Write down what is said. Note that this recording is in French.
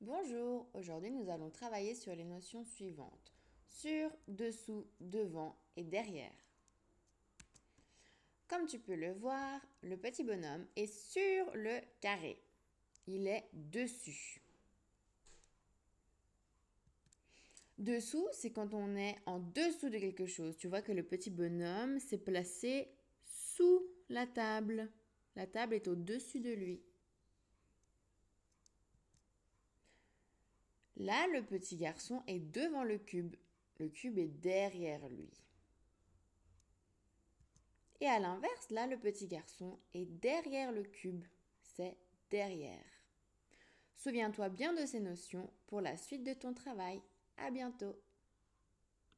Bonjour, aujourd'hui nous allons travailler sur les notions suivantes. Sur, dessous, devant et derrière. Comme tu peux le voir, le petit bonhomme est sur le carré. Il est dessus. Dessous, c'est quand on est en dessous de quelque chose. Tu vois que le petit bonhomme s'est placé sous la table. La table est au-dessus de lui. Là, le petit garçon est devant le cube. Le cube est derrière lui. Et à l'inverse, là, le petit garçon est derrière le cube. C'est derrière. Souviens-toi bien de ces notions pour la suite de ton travail. À bientôt.